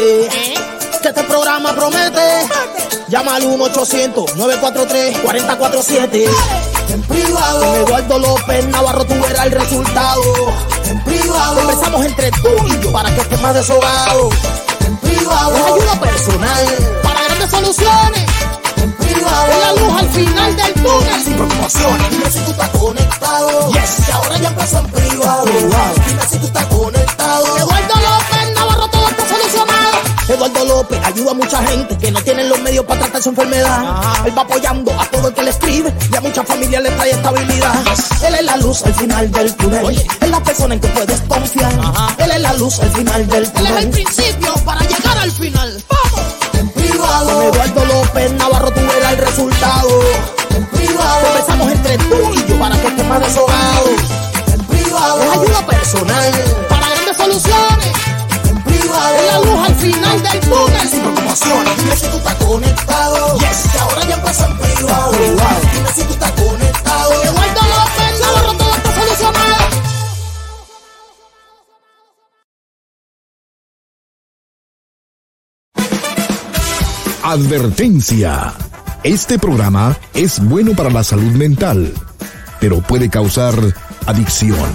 Que este programa promete. Llama al 1-800-943-4047. En privado. Con Eduardo López Navarro tú verás el resultado. En privado. Conversamos entre tú y yo para que estés más deshogado. En privado. Es ayuda personal. Para grandes soluciones. En privado. La luz al final del túnel. Sin preocupaciones. Dime si tú estás conectado. Yes. Y ahora ya empezó en privado. Dime si tú estás conectado. Eduardo López ayuda a mucha gente que no tienen los medios para tratar su enfermedad. Él va apoyando a todo el que le escribe y a muchas familias le trae estabilidad. Él es la luz al final del túnel. Es la persona en que puedes confiar. Él es la luz al final del túnel. Él es el principio para llegar al final. ¡Vamos! En privado. Con Eduardo López Navarro tú verás el resultado. En privado. Conversamos entre tú y yo para que estés más deshogado. En privado. Es ayuda personal preocupaciones. Dime si tú estás conectado. Yes. Y ahora ya empezó en privado. Dime si tú estás conectado. Eduardo López Navarro todo está solucionado. Advertencia. Este programa es bueno para la salud mental, pero puede causar adicción.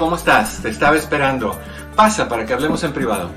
¿Cómo estás? Te estaba esperando. Pasa para que hablemos en privado.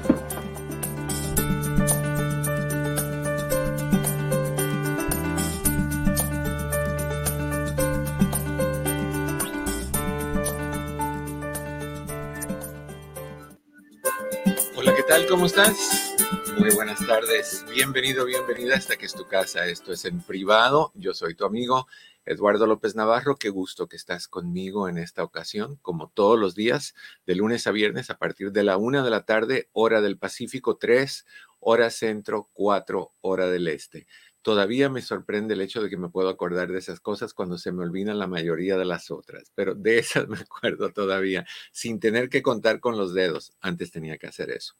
Hola, ¿qué tal? ¿Cómo estás? Muy buenas tardes. Bienvenido, bienvenida hasta que es tu casa. Esto es en privado. Yo soy tu amigo Eduardo López Navarro. Qué gusto que estás conmigo en esta ocasión, como todos los días, de lunes a viernes a partir de la una de la tarde, hora del Pacífico, tres, hora centro, cuatro, hora del este. Todavía me sorprende el hecho de que me puedo acordar de esas cosas cuando se me olvidan la mayoría de las otras, pero de esas me acuerdo todavía, sin tener que contar con los dedos. Antes tenía que hacer eso.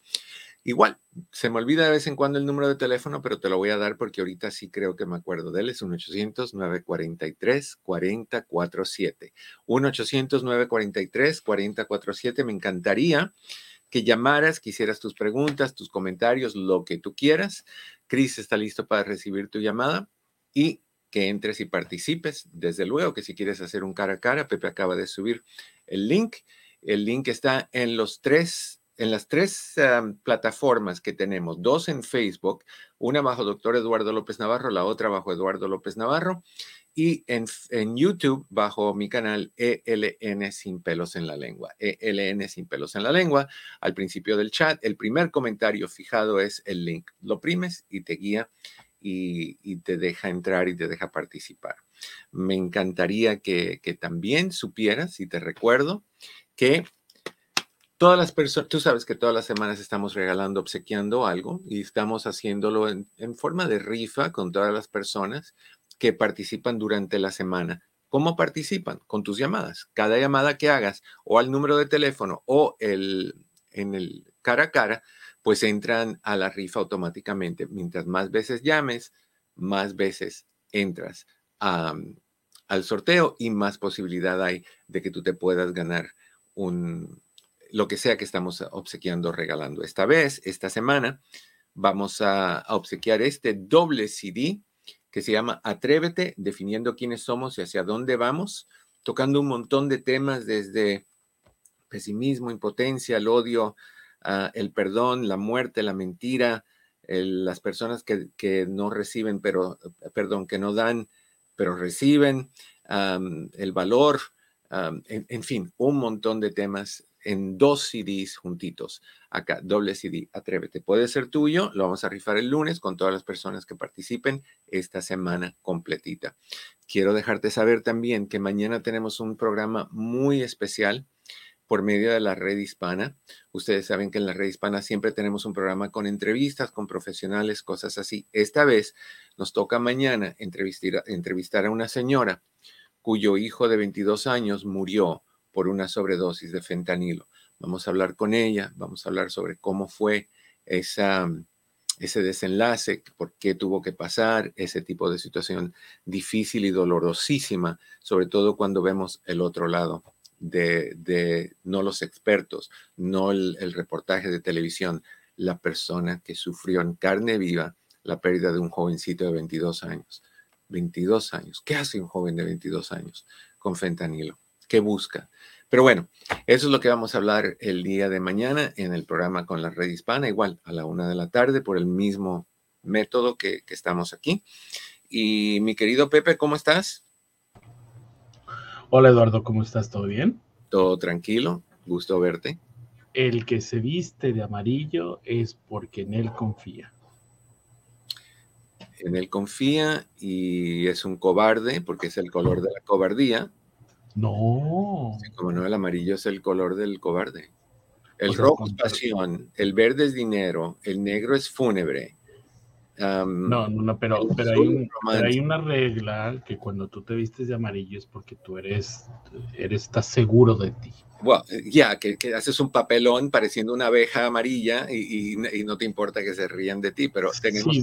Igual, se me olvida de vez en cuando el número de teléfono, pero te lo voy a dar porque ahorita sí creo que me acuerdo de él. Es 1-800-943-4047. 1-800-943-4047. Me encantaría que llamaras, que hicieras tus preguntas, tus comentarios, lo que tú quieras. Chris está listo para recibir tu llamada y que entres y participes. Desde luego que si quieres hacer un cara a cara, Pepe acaba de subir el link. El link está en los tres en las tres plataformas que tenemos, dos en Facebook, una bajo Doctor Eduardo López Navarro, la otra bajo Eduardo López Navarro, y en, en, YouTube bajo mi canal ELN Sin Pelos en la Lengua. ELN Sin Pelos en la Lengua. Al principio del chat, el primer comentario fijado es el link. Lo primes y te guía y, y te deja entrar y te deja participar. Me encantaría que, que también supieras, y te recuerdo, que Todas las personas, tú sabes que todas las semanas estamos regalando, obsequiando algo y estamos haciéndolo en, forma de rifa con todas las personas que participan durante la semana. ¿Cómo participan? Con tus llamadas. Cada llamada que hagas o al número de teléfono o el, en el cara a cara, pues entran a la rifa automáticamente. Mientras más veces llames, más veces entras al sorteo y más posibilidad hay de que tú te puedas ganar un, lo que sea que estamos obsequiando, regalando. Esta vez, esta semana, vamos a, obsequiar este doble CD que se llama Atrévete, definiendo quiénes somos y hacia dónde vamos, tocando un montón de temas desde pesimismo, impotencia, el odio, uh, el perdón, la muerte, la mentira, las personas que, que, no reciben, pero, perdón, que no dan, pero reciben, el valor, en fin, un montón de temas en dos CDs juntitos. Acá, doble CD, atrévete. Puede ser tuyo, lo vamos a rifar el lunes con todas las personas que participen esta semana completita. Quiero dejarte saber también que mañana tenemos un programa muy especial por medio de la red hispana. Ustedes saben que en la red hispana siempre tenemos un programa con entrevistas, con profesionales, cosas así. Esta vez nos toca mañana entrevistar, entrevistar a una señora cuyo hijo de 22 años murió por una sobredosis de fentanilo. Vamos a hablar con ella, vamos a hablar sobre cómo fue esa, ese desenlace, por qué tuvo que pasar ese tipo de situación difícil y dolorosísima, sobre todo cuando vemos el otro lado de, no los expertos, no el, el reportaje de televisión, la persona que sufrió en carne viva la pérdida de un jovencito de 22 años. 22 años. ¿Qué hace un joven de 22 años con fentanilo? ¿Qué busca? Pero bueno, eso es lo que vamos a hablar el día de mañana en el programa con la red hispana, igual a la una de la tarde, por el mismo método que, que estamos aquí. Y mi querido Pepe, ¿cómo estás? Hola Eduardo, ¿cómo estás? ¿Todo bien? Todo tranquilo, gusto verte. El que se viste de amarillo es porque en él confía en él confía y es un cobarde porque es el color de la cobardía. No. como no, el amarillo es el color del cobarde. El rojo es pasión, el verde es dinero, el negro es fúnebre. no, no, no, pero, pero, hay hay una regla que cuando tú te vistes de amarillo es porque tú eres, eres estás seguro de ti. Bueno, ya, que, haces un papelón pareciendo una abeja amarilla y, no te importa que se rían de ti, pero tenemos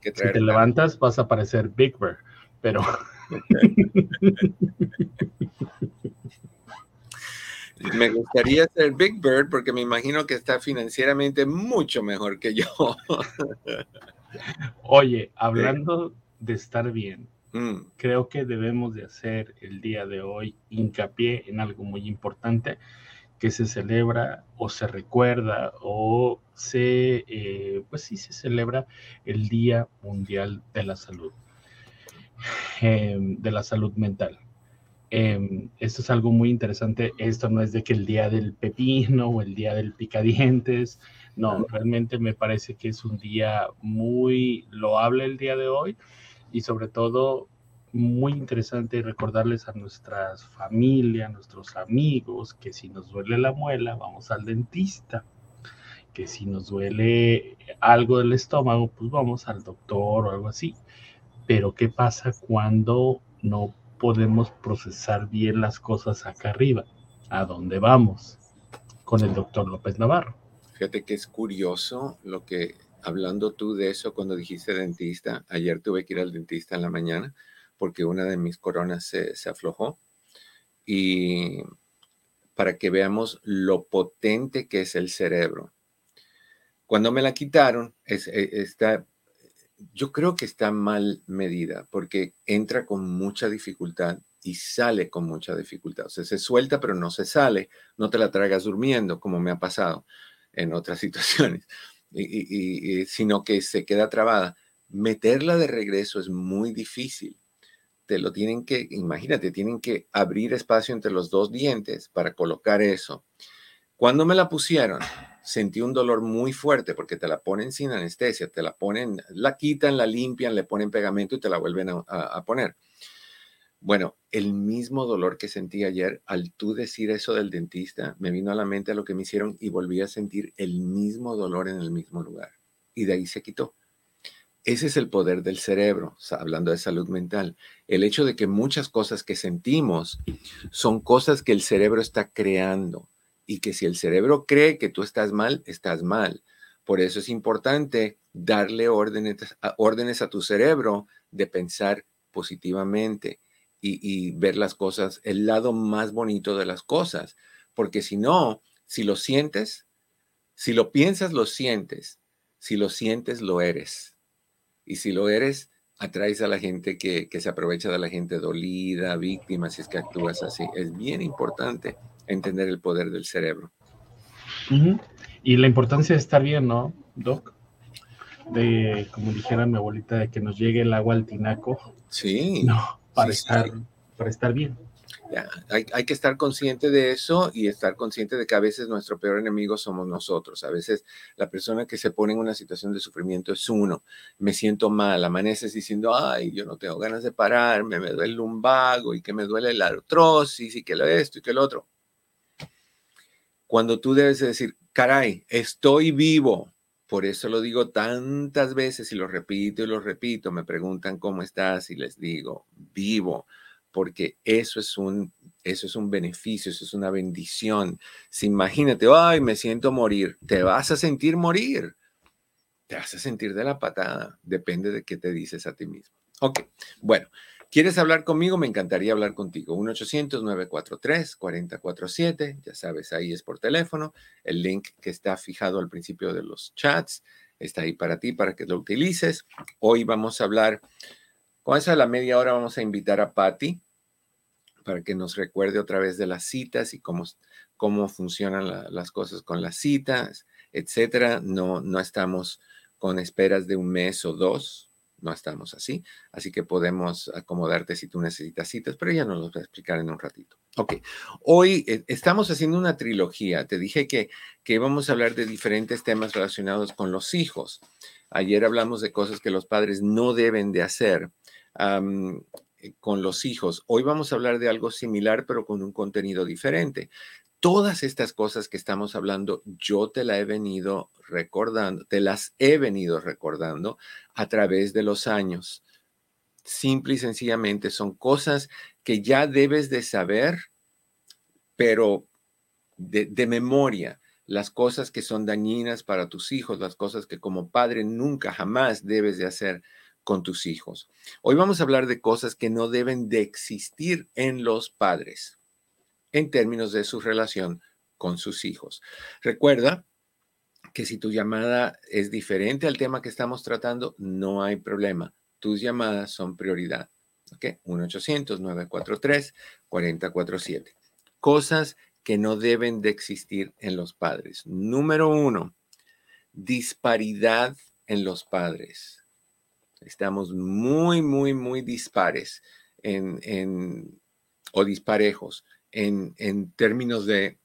que, si te levantas vas a parecer Big Bird, pero... me gustaría ser Big Bird porque me imagino que está financieramente mucho mejor que yo. Oye, hablando de estar bien, mm. creo que debemos de hacer el día de hoy hincapié en algo muy importante que se celebra o se recuerda o se, eh, pues sí, se celebra el Día Mundial de la Salud, em, de la salud mental. Em, esto es algo muy interesante. Esto no es de que el día del pepino o el día del picadientes. No, realmente me parece que es un día muy loable el día de hoy y sobre todo muy interesante recordarles a nuestras familias, a nuestros amigos, que si nos duele la muela, vamos al dentista. Que si nos duele algo del estómago, pues vamos al doctor o algo así. Pero ¿qué pasa cuando no podemos procesar bien las cosas acá arriba? ¿A dónde vamos? Con el doctor López Navarro. Fíjate que es curioso lo que, hablando tú de eso cuando dijiste dentista, ayer tuve que ir al dentista en la mañana porque una de mis coronas se, aflojó. Y para que veamos lo potente que es el cerebro. Cuando me la quitaron, es, e, está, yo creo que está mal medida porque entra con mucha dificultad y sale con mucha dificultad. O sea, se suelta pero no se sale, no te la tragas durmiendo como me ha pasado en otras situaciones, y, sino que se queda trabada. Meterla de regreso es muy difícil lo tienen que, imagínate, tienen que abrir espacio entre los dos dientes para colocar eso. Cuando me la pusieron, sentí un dolor muy fuerte porque te la ponen sin anestesia, te la ponen, la quitan, la limpian, le ponen pegamento y te la vuelven a, poner. Bueno, el mismo dolor que sentí ayer al tú decir eso del dentista, me vino a la mente a lo que me hicieron y volví a sentir el mismo dolor en el mismo lugar. Y de ahí se quitó. Ese es el poder del cerebro, hablando de salud mental. El hecho de que muchas cosas que sentimos son cosas que el cerebro está creando y que si el cerebro cree que tú estás mal, estás mal. Por eso es importante darle órdenes órdenes a tu cerebro de pensar positivamente y, ver las cosas, el lado más bonito de las cosas. Porque si no, si lo sientes, si lo piensas, lo sientes. Si lo sientes, lo eres. Y si lo eres, atraes a la gente que, se aprovecha de la gente dolida, víctima, si es que actúas así. Es bien importante entender el poder del cerebro. Y la importancia de estar bien, ¿no, Doc? De, como dijera mi abuelita, de que nos llegue el agua al tinaco. Sí. No, para, estar, para estar bien hay, que estar consciente de eso y estar consciente de que a veces nuestro peor enemigo somos nosotros. A veces la persona que se pone en una situación de sufrimiento es uno. Me siento mal, amaneces diciendo, ay, yo no tengo ganas de pararme, me duele el lumbago y que me duele la artrosis y que lo esto y que lo otro. Cuando tú debes decir, caray, estoy vivo. Por eso lo digo tantas veces y lo repito y lo repito. Me preguntan cómo estás y les digo, vivo porque eso es un Eso es un beneficio, eso es una bendición. Si imagínate, ay, me siento morir, te vas a sentir morir. Te vas a sentir de la patada. Depende de qué te dices a ti mismo. Ok, bueno, ¿quieres hablar conmigo? Me encantaría hablar contigo. 1-800-943-4047. Ya sabes, ahí es por teléfono. El link que está fijado al principio de los chats está ahí para ti, para que lo utilices. Hoy vamos a hablar, con esa la media hora vamos a invitar a Patty para que nos recuerde otra vez de las citas y cómo, cómo funcionan las cosas con las citas, etcétera. No, no estamos con esperas de un mes o dos, no estamos así, así que podemos acomodarte si tú necesitas citas, pero ya nos lo voy a explicar en un ratito. Ok, hoy eh, estamos haciendo una trilogía. Te dije que, que vamos a hablar de diferentes temas relacionados con los hijos. Ayer hablamos de cosas que los padres no deben de hacer. Eh, con los hijos. Hoy vamos a hablar de algo similar, pero con un contenido diferente. Todas estas cosas que estamos hablando, yo te las he venido recordando, te las he venido recordando a través de los años. Simple y sencillamente son cosas que ya debes de saber, pero de, de memoria las cosas que son dañinas para tus hijos, las cosas que como padre nunca jamás debes de hacer con tus hijos. Hoy vamos a hablar de cosas que no deben de existir en los padres en términos de su relación con sus hijos. Recuerda que si tu llamada es diferente al tema que estamos tratando, no hay problema. Tus llamadas son prioridad. ¿Ok? 1-800-943-4047. Cosas que no deben de existir en los padres. Número uno, disparidad en los padres. Estamos muy, muy, muy dispares o disparejos en, términos de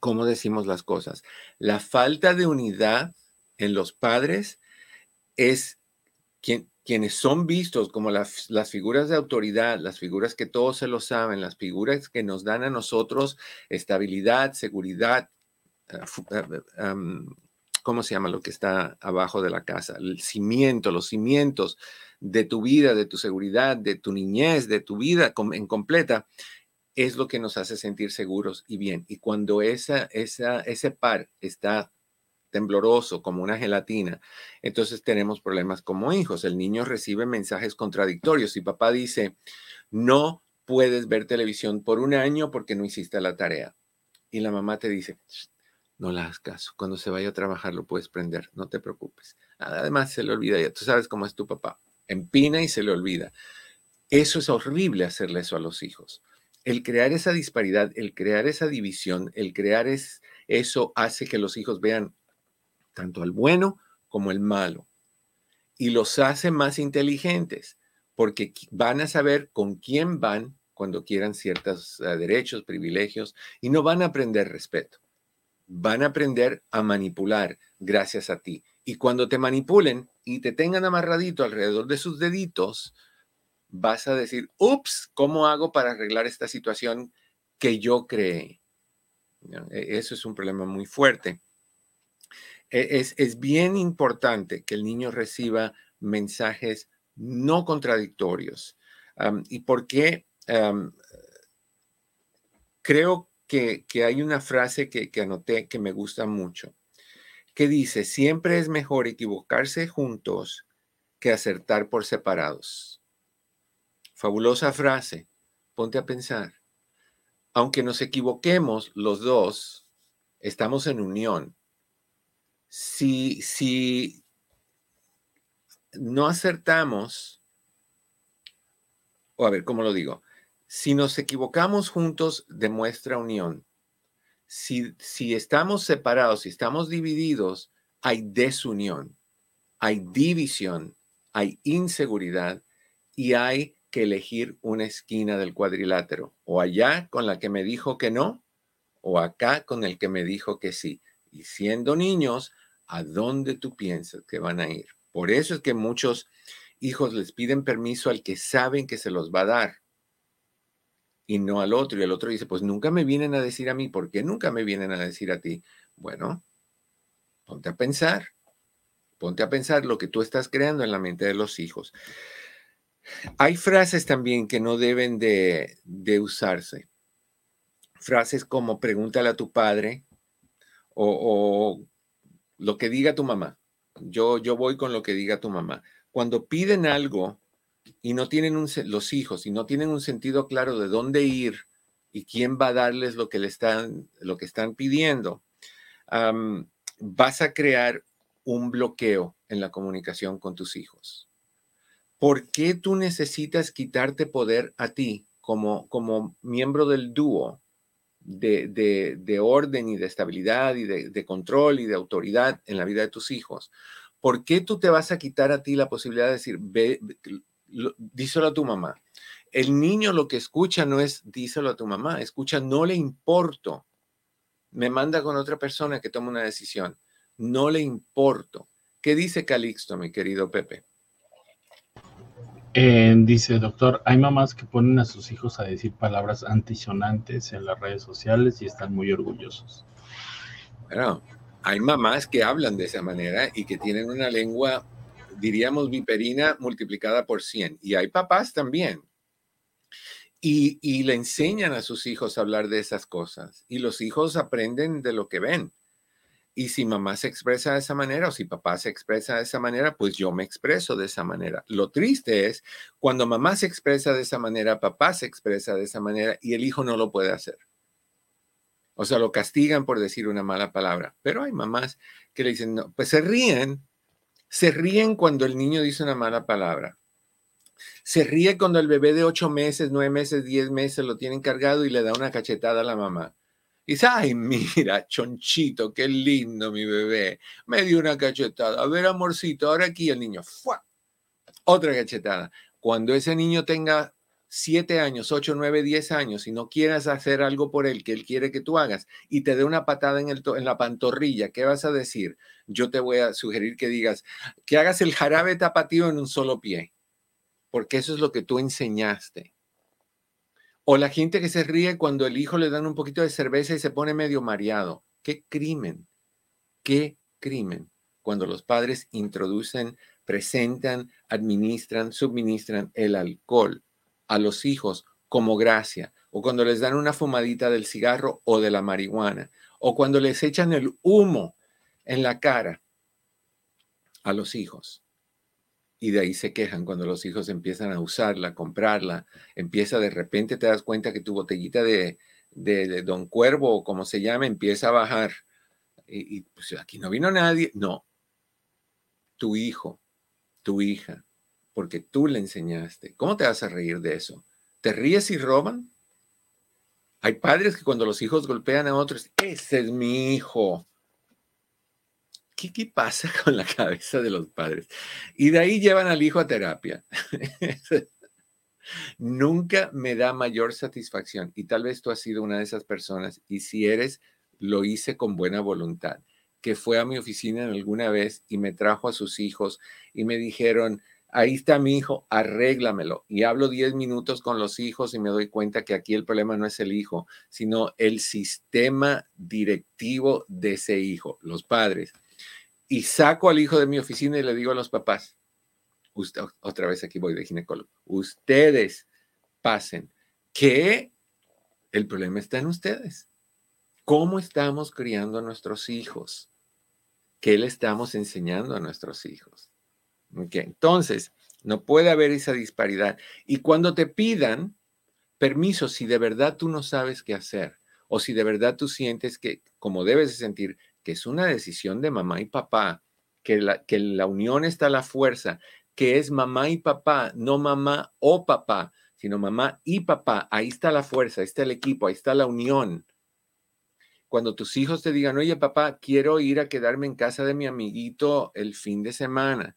cómo decimos las cosas. La falta de unidad en los padres es quien, quienes son vistos como las, las, figuras de autoridad, las figuras que todos se lo saben, las figuras que nos dan a nosotros estabilidad, seguridad, eh, eh, ¿cómo se llama lo que está abajo de la casa? El cimiento, los cimientos de tu vida, de tu seguridad, de tu niñez, de tu vida en completa, es lo que nos hace sentir seguros y bien. Y cuando esa, esa, ese par está tembloroso como una gelatina, entonces tenemos problemas como hijos. El niño recibe mensajes contradictorios y papá dice, no puedes ver televisión por un año porque no hiciste la tarea. Y la mamá te dice, no le hagas caso. Cuando se vaya a trabajar lo puedes prender, no te preocupes. Además se le olvida ya, tú sabes cómo es tu papá. Empina y se le olvida. Eso es horrible hacerle eso a los hijos. El crear esa disparidad, el crear esa división, el crear es, eso hace que los hijos vean tanto al bueno como el malo. Y los hace más inteligentes porque van a saber con quién van cuando quieran ciertos eh, derechos, privilegios, y no van a aprender respeto van a aprender a manipular gracias a ti. Y cuando te manipulen y te tengan amarradito alrededor de sus deditos, vas a decir, ups, ¿cómo hago para arreglar esta situación que yo creé? E, eso es un problema muy fuerte. E, es, es bien importante que el niño reciba mensajes no contradictorios. ¿Y por qué? creo que, hay una frase que, que anoté que me gusta mucho, que dice, siempre es mejor equivocarse juntos que acertar por separados. Fabulosa frase, ponte a pensar. Aunque nos equivoquemos los dos, estamos en unión. Si, si no acertamos, o a ver, ¿cómo lo digo? Si nos equivocamos juntos, demuestra unión. Si, si estamos separados, si estamos divididos, hay desunión, hay división, hay inseguridad y hay que elegir una esquina del cuadrilátero, o allá con la que me dijo que no, o acá con el que me dijo que sí. Y siendo niños, ¿a dónde tú piensas que van a ir? Por eso es que muchos hijos les piden permiso al que saben que se los va a dar y no al otro. Y el otro dice, pues nunca me vienen a decir a mí, ¿por qué nunca me vienen a decir a ti? Bueno, ponte a pensar, ponte a pensar lo que tú estás creando en la mente de los hijos. Hay frases también que no deben de, de usarse. frases como pregúntale a tu padre o, lo que diga tu mamá. Yo, yo voy con lo que diga tu mamá. Cuando piden algo y no tienen un, los hijos y no tienen un sentido claro de dónde ir y quién va a darles lo que le están, lo que están pidiendo, vas a crear un bloqueo en la comunicación con tus hijos. ¿Por qué tú necesitas quitarte poder a ti como, como miembro del dúo de, de, orden y de estabilidad y de, control y de autoridad en la vida de tus hijos? ¿Por qué tú te vas a quitar a ti la posibilidad de decir, díselo a tu mamá? El niño lo que escucha no es díselo a tu mamá, escucha no le importo. Me manda con otra persona que toma una decisión. No le importo. ¿Qué dice Calixto, mi querido Pepe? Eh, dice, doctor, hay mamás que ponen a sus hijos a decir palabras antisonantes en las redes sociales y están muy orgullosos. Bueno, hay mamás que hablan de esa manera y que tienen una lengua, diríamos, viperina multiplicada por 100. Y hay papás también. Y, y le enseñan a sus hijos a hablar de esas cosas. Y los hijos aprenden de lo que ven. Y si mamá se expresa de esa manera o si papá se expresa de esa manera, pues yo me expreso de esa manera. Lo triste es cuando mamá se expresa de esa manera, papá se expresa de esa manera y el hijo no lo puede hacer. O sea, lo castigan por decir una mala palabra. Pero hay mamás que le dicen, no, pues se ríen. Se ríen cuando el niño dice una mala palabra. Se ríe cuando el bebé de ocho meses, nueve meses, diez meses lo tienen cargado y le da una cachetada a la mamá. Y dice, ay, mira, chonchito, qué lindo mi bebé. Me dio una cachetada. A ver, amorcito, ahora aquí el niño. ¡fua! Otra cachetada. Cuando ese niño tenga siete años, ocho, nueve, diez años y no quieras hacer algo por él que él quiere que tú hagas y te dé una patada en, el en la pantorrilla, ¿qué vas a decir? Yo te voy a sugerir que digas que hagas el jarabe tapatío en un solo pie, porque eso es lo que tú enseñaste. O la gente que se ríe cuando el hijo le dan un poquito de cerveza y se pone medio mareado. ¡Qué crimen! ¡Qué crimen! Cuando los padres introducen, presentan, administran, suministran el alcohol a los hijos como gracia, o cuando les dan una fumadita del cigarro o de la marihuana, o cuando les echan el humo en la cara a los hijos y de ahí se quejan cuando los hijos empiezan a usarla, comprarla, empieza de repente te das cuenta que tu botellita de, de, Don Cuervo o como se llama empieza a bajar y, pues aquí no vino nadie, no, tu hijo, tu hija, porque tú le enseñaste. ¿Cómo te vas a reír de eso? ¿Te ríes y roban? Hay padres que cuando los hijos golpean a otros, ese es mi hijo. ¿Qué, pasa con la cabeza de los padres? Y de ahí llevan al hijo a terapia. Nunca me da mayor satisfacción y tal vez tú has sido una de esas personas y si eres, lo hice con buena voluntad, que fue a mi oficina alguna vez y me trajo a sus hijos y me dijeron, ahí está mi hijo, arréglamelo. Y hablo 10 minutos con los hijos y me doy cuenta que aquí el problema no es el hijo, sino el sistema directivo de ese hijo, los padres y saco al hijo de mi oficina y le digo a los papás, otra vez aquí voy de ginecólogo, ustedes pasen, que el problema está en ustedes. ¿Cómo estamos criando a nuestros hijos? ¿Qué le estamos enseñando a nuestros hijos? Entonces, no puede haber esa disparidad. Y cuando te pidan permiso, si de verdad tú no sabes qué hacer, o si de verdad tú sientes que, como debes de sentir, que es una decisión de mamá y papá, que la, que la unión está la fuerza, que es mamá y papá, no mamá o papá, sino mamá y papá. Ahí está la fuerza, ahí está el equipo, ahí está la unión. Cuando tus hijos te digan, oye papá, quiero ir a quedarme en casa de mi amiguito el fin de semana.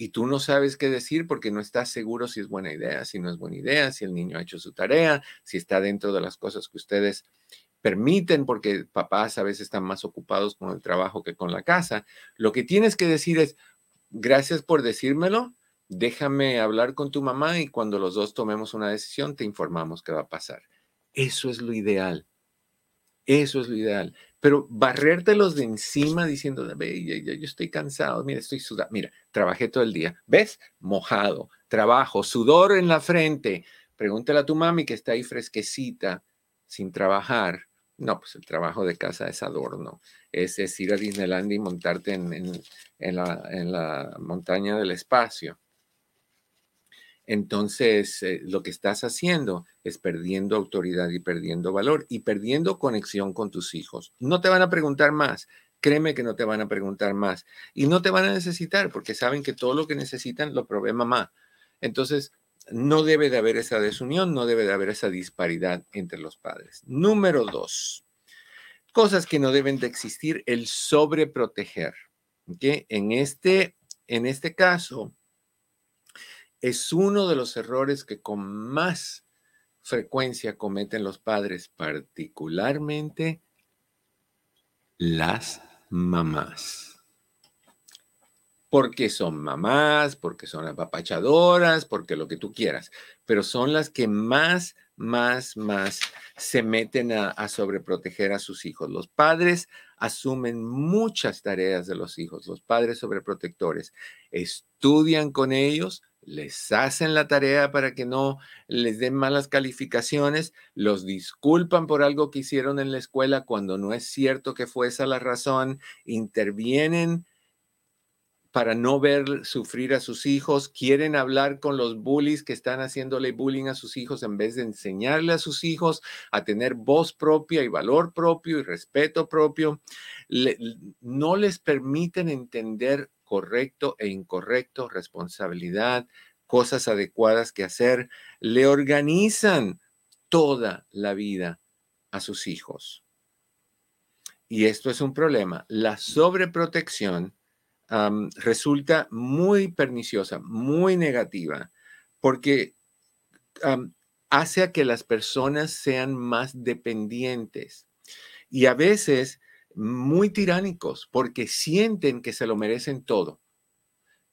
Y tú no sabes qué decir porque no estás seguro si es buena idea, si no es buena idea, si el niño ha hecho su tarea, si está dentro de las cosas que ustedes permiten, porque papás a veces están más ocupados con el trabajo que con la casa. Lo que tienes que decir es, gracias por decírmelo, déjame hablar con tu mamá y cuando los dos tomemos una decisión te informamos qué va a pasar. Eso es lo ideal. Eso es lo ideal. Pero barrértelos de encima diciendo, Ve, yo estoy cansado, mira, estoy sudado, mira, trabajé todo el día, ¿ves? Mojado, trabajo, sudor en la frente. Pregúntale a tu mami que está ahí fresquecita sin trabajar, no, pues el trabajo de casa es adorno. Es, ir a Disneyland y montarte en, la, montaña del espacio. Entonces, eh, lo que estás haciendo es perdiendo autoridad y perdiendo valor y perdiendo conexión con tus hijos. No te van a preguntar más. Créeme que no te van a preguntar más. Y no te van a necesitar porque saben que todo lo que necesitan lo provee mamá. Entonces, no debe de haber esa desunión, no debe de haber esa disparidad entre los padres. Número dos, cosas que no deben de existir, el sobreproteger. ¿okay? En, este, en este caso, es uno de los errores que con más frecuencia cometen los padres, particularmente las mamás porque son mamás, porque son apapachadoras, porque lo que tú quieras, pero son las que más, más, más se meten a, sobreproteger a sus hijos. Los padres asumen muchas tareas de los hijos, los padres sobreprotectores, estudian con ellos, les hacen la tarea para que no les den malas calificaciones, los disculpan por algo que hicieron en la escuela cuando no es cierto que fue esa la razón, intervienen para no ver sufrir a sus hijos, quieren hablar con los bullies que están haciéndole bullying a sus hijos en vez de enseñarle a sus hijos a tener voz propia y valor propio y respeto propio. no les permiten entender correcto e incorrecto, responsabilidad, cosas adecuadas que hacer. Le organizan toda la vida a sus hijos. Y esto es un problema. La sobreprotección resulta muy perniciosa, muy negativa, porque hace a que las personas sean más dependientes y a veces muy tiránicos, porque sienten que se lo merecen todo.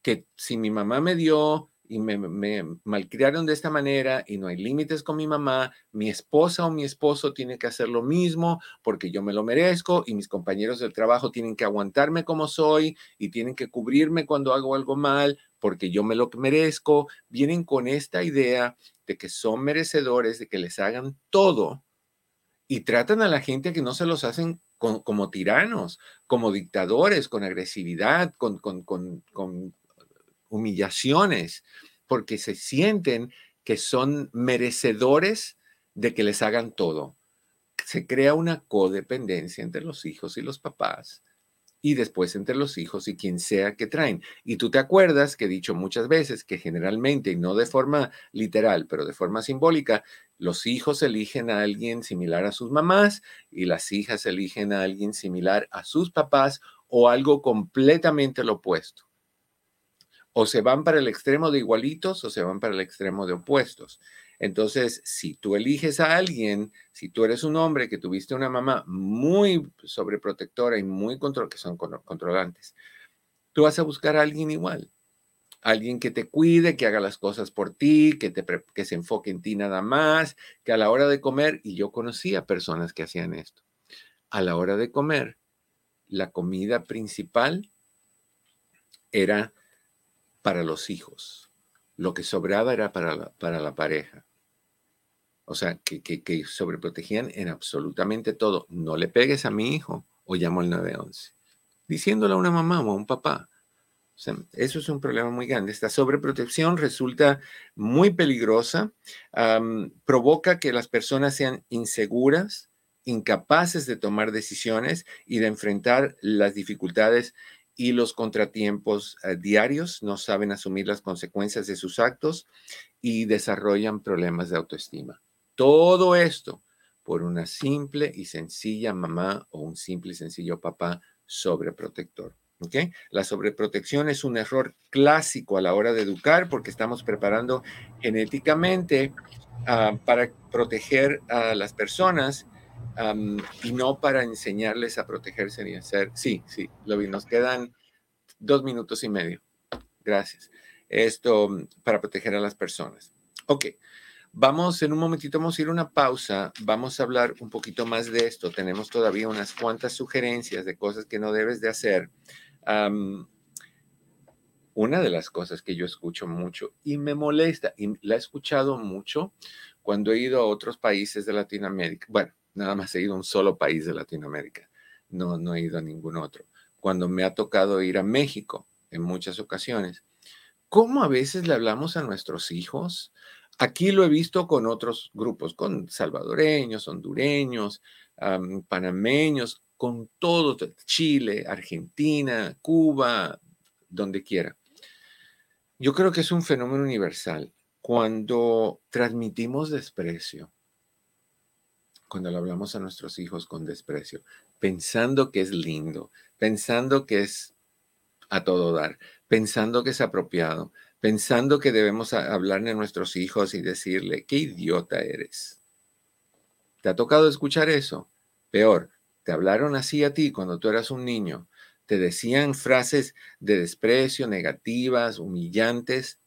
Que si mi mamá me dio y me, malcriaron de esta manera y no hay límites con mi mamá, mi esposa o mi esposo tiene que hacer lo mismo porque yo me lo merezco y mis compañeros del trabajo tienen que aguantarme como soy y tienen que cubrirme cuando hago algo mal porque yo me lo merezco. Vienen con esta idea de que son merecedores, de que les hagan todo y tratan a la gente que no se los hacen como tiranos, como dictadores, con agresividad, con, con humillaciones, porque se sienten que son merecedores de que les hagan todo. Se crea una codependencia entre los hijos y los papás y después entre los hijos y quien sea que traen. Y tú te acuerdas que he dicho muchas veces que generalmente, y no de forma literal, pero de forma simbólica, los hijos eligen a alguien similar a sus mamás y las hijas eligen a alguien similar a sus papás o algo completamente lo opuesto o se van para el extremo de igualitos o se van para el extremo de opuestos. Entonces, si tú eliges a alguien, si tú eres un hombre que tuviste una mamá muy sobreprotectora y muy control, que son controlantes, tú vas a buscar a alguien igual. Alguien que te cuide, que haga las cosas por ti, que, te, que se enfoque en ti nada más, que a la hora de comer, y yo conocía personas que hacían esto, a la hora de comer, la comida principal era para los hijos. Lo que sobraba era para la, para la pareja. O sea, que, que, sobreprotegían en absolutamente todo. No le pegues a mi hijo o llamo al 911. Diciéndole a una mamá o a un papá. O sea, eso es un problema muy grande. Esta sobreprotección resulta muy peligrosa, provoca que las personas sean inseguras, incapaces de tomar decisiones y de enfrentar las dificultades y los contratiempos eh, diarios, no saben asumir las consecuencias de sus actos y desarrollan problemas de autoestima. Todo esto por una simple y sencilla mamá o un simple y sencillo papá sobreprotector. ¿okay? La sobreprotección es un error clásico a la hora de educar porque estamos preparando genéticamente ah, para proteger a las personas y no para enseñarles a protegerse ni a hacer. Sí, sí, lo vi. Nos quedan dos minutos y medio. Gracias. Esto para proteger a las personas. Ok. Vamos, en un momentito vamos a ir a una pausa. Vamos a hablar un poquito más de esto. Tenemos todavía unas cuantas sugerencias de cosas que no debes de hacer. una de las cosas que yo escucho mucho y me molesta, y la he escuchado mucho cuando he ido a otros países de Latinoamérica, bueno, nada más he ido a un solo país de Latinoamérica, no, no he ido a ningún otro. Cuando me ha tocado ir a México en muchas ocasiones, ¿cómo a veces le hablamos a nuestros hijos? Aquí lo he visto con otros grupos, con salvadoreños, hondureños, panameños, con todo, Chile, Argentina, Cuba, donde quiera. Yo creo que es un fenómeno universal. Cuando transmitimos desprecio, cuando le hablamos a nuestros hijos con desprecio, pensando que es lindo, pensando que es a todo dar, pensando que es apropiado, pensando que debemos hablarle a nuestros hijos y decirle, qué idiota eres. ¿Te ha tocado escuchar eso? Peor, te hablaron así a ti cuando tú eras un niño, te decían frases de desprecio, negativas, humillantes,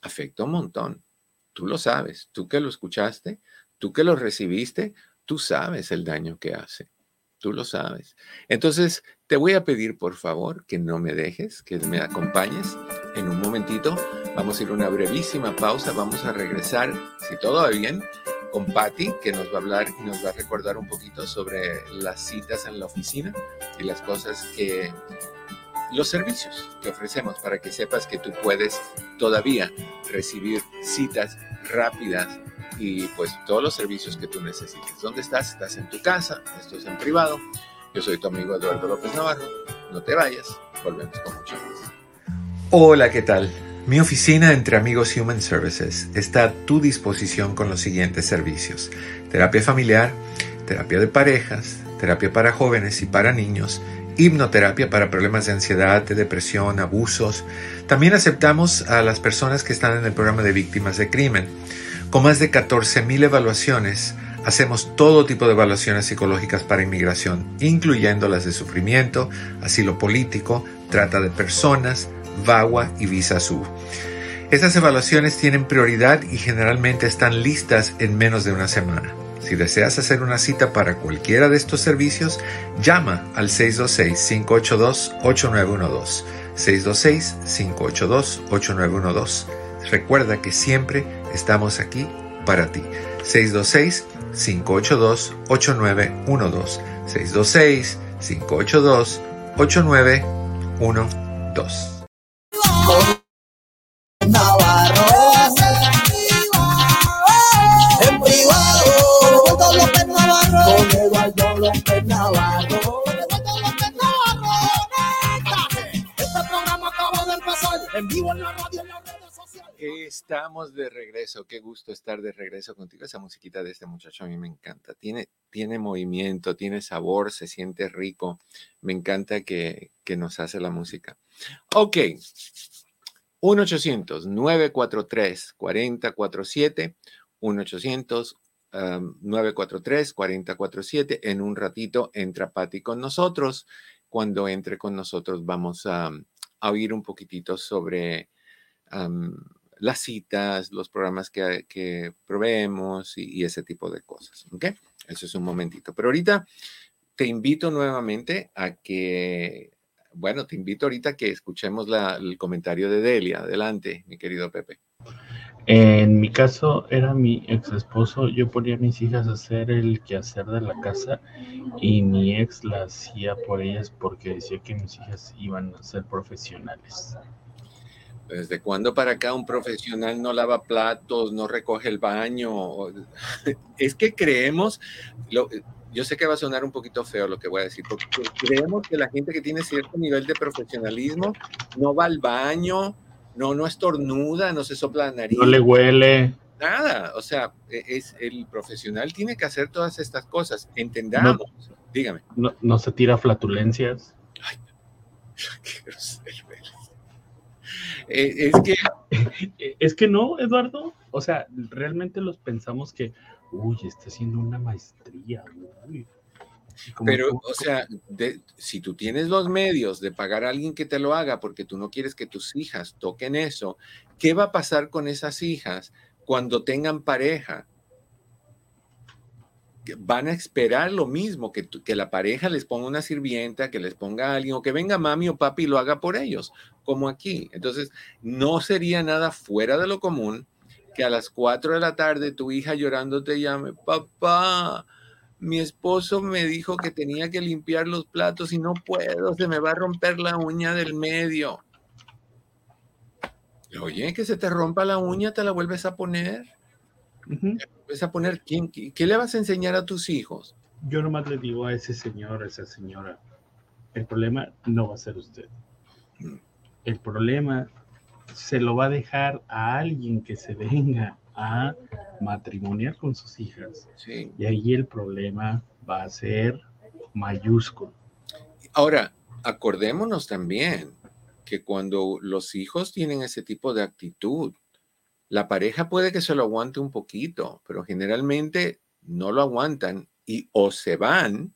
afecta un montón. Tú lo sabes, tú que lo escuchaste, tú que lo recibiste, tú sabes el daño que hace. Tú lo sabes. Entonces, te voy a pedir, por favor, que no me dejes, que me acompañes en un momentito. Vamos a ir a una brevísima pausa. Vamos a regresar, si todo va bien, con Patty, que nos va a hablar y nos va a recordar un poquito sobre las citas en la oficina y las cosas que, los servicios que ofrecemos para que sepas que tú puedes todavía recibir citas rápidas y pues todos los servicios que tú necesites. ¿Dónde estás? Estás en tu casa, esto es en privado. Yo soy tu amigo Eduardo López Navarro. No te vayas, volvemos con mucho más. Hola, ¿qué tal? Mi oficina entre amigos Human Services está a tu disposición con los siguientes servicios. Terapia familiar, terapia de parejas, terapia para jóvenes y para niños, hipnoterapia para problemas de ansiedad, de depresión, abusos. También aceptamos a las personas que están en el programa de víctimas de crimen. Con más de 14.000 evaluaciones, hacemos todo tipo de evaluaciones psicológicas para inmigración, incluyendo las de sufrimiento, asilo político, trata de personas, VAWA y Visa Sur. Estas evaluaciones tienen prioridad y generalmente están listas en menos de una semana. Si deseas hacer una cita para cualquiera de estos servicios, llama al 626-582-8912. 626-582-8912. Recuerda que siempre estamos aquí para ti. 626-582-8912. 626-582-8912. Navarro. En privado. Eduardo López Navarro. Con Eduardo López Navarro. Eduardo López Navarro. Este. En vivo en la radio, en las redes Estamos de regreso. Qué gusto estar de regreso contigo. Esa musiquita de este muchacho a mí me encanta. Tiene, tiene movimiento, tiene sabor, se siente rico. Me encanta que, que nos hace la música. Ok. 1-800-943-4047, 1-800-943-4047. En un ratito entra Patti con nosotros. Cuando entre con nosotros vamos a, oír un poquitito sobre las citas, los programas que, que proveemos y, ese tipo de cosas. ¿Ok? Eso es un momentito. Pero ahorita te invito nuevamente a que bueno, te invito ahorita a que escuchemos el comentario de Delia. Adelante, mi querido Pepe. En mi caso era mi ex esposo, yo ponía a mis hijas a hacer el quehacer de la casa y mi ex la hacía por ellas porque decía que mis hijas iban a ser profesionales. ¿Desde cuándo para acá un profesional no lava platos, no recoge el baño? Es que creemos, lo, yo sé que va a sonar un poquito feo lo que voy a decir, porque creemos que la gente que tiene cierto nivel de profesionalismo no va al baño, no, no estornuda, no se sopla la nariz. No le huele. Nada, o sea, e, es, el profesional tiene que hacer todas estas cosas, entendamos, dígame. No, no, se tira flatulencias. Ay, qué grosero eh, es que... Es que no, Eduardo. O sea, realmente los pensamos que uy, está haciendo una maestría. Pero, o sea, si tú tienes los medios de pagar a alguien que te lo haga porque tú no quieres que tus hijas toquen eso, ¿qué va a pasar con esas hijas cuando tengan pareja? Van a esperar lo mismo, que, que la pareja les ponga una sirvienta, que les ponga alguien, o que venga mami o papi y lo haga por ellos, como aquí. Entonces, no sería nada fuera de lo común que a las 4 de la tarde tu hija llorando te llame, papá, mi esposo me dijo que tenía que limpiar los platos y no puedo, se me va a romper la uña del medio. Oye, que se te rompa la uña, te la vuelves a poner. Vuelves a poner? ¿Quién, ¿Qué le vas a enseñar a tus hijos? Yo nomás le digo a ese señor, a esa señora, el problema no va a ser usted. Mm. El problema se lo va a dejar a alguien que se venga a matrimoniar con sus hijas. Y ahí el problema va a ser mayúsculo. Ahora, acordémonos también que cuando los hijos tienen ese tipo de actitud, la pareja puede que se lo aguante un poquito, pero generalmente no lo aguantan y o se van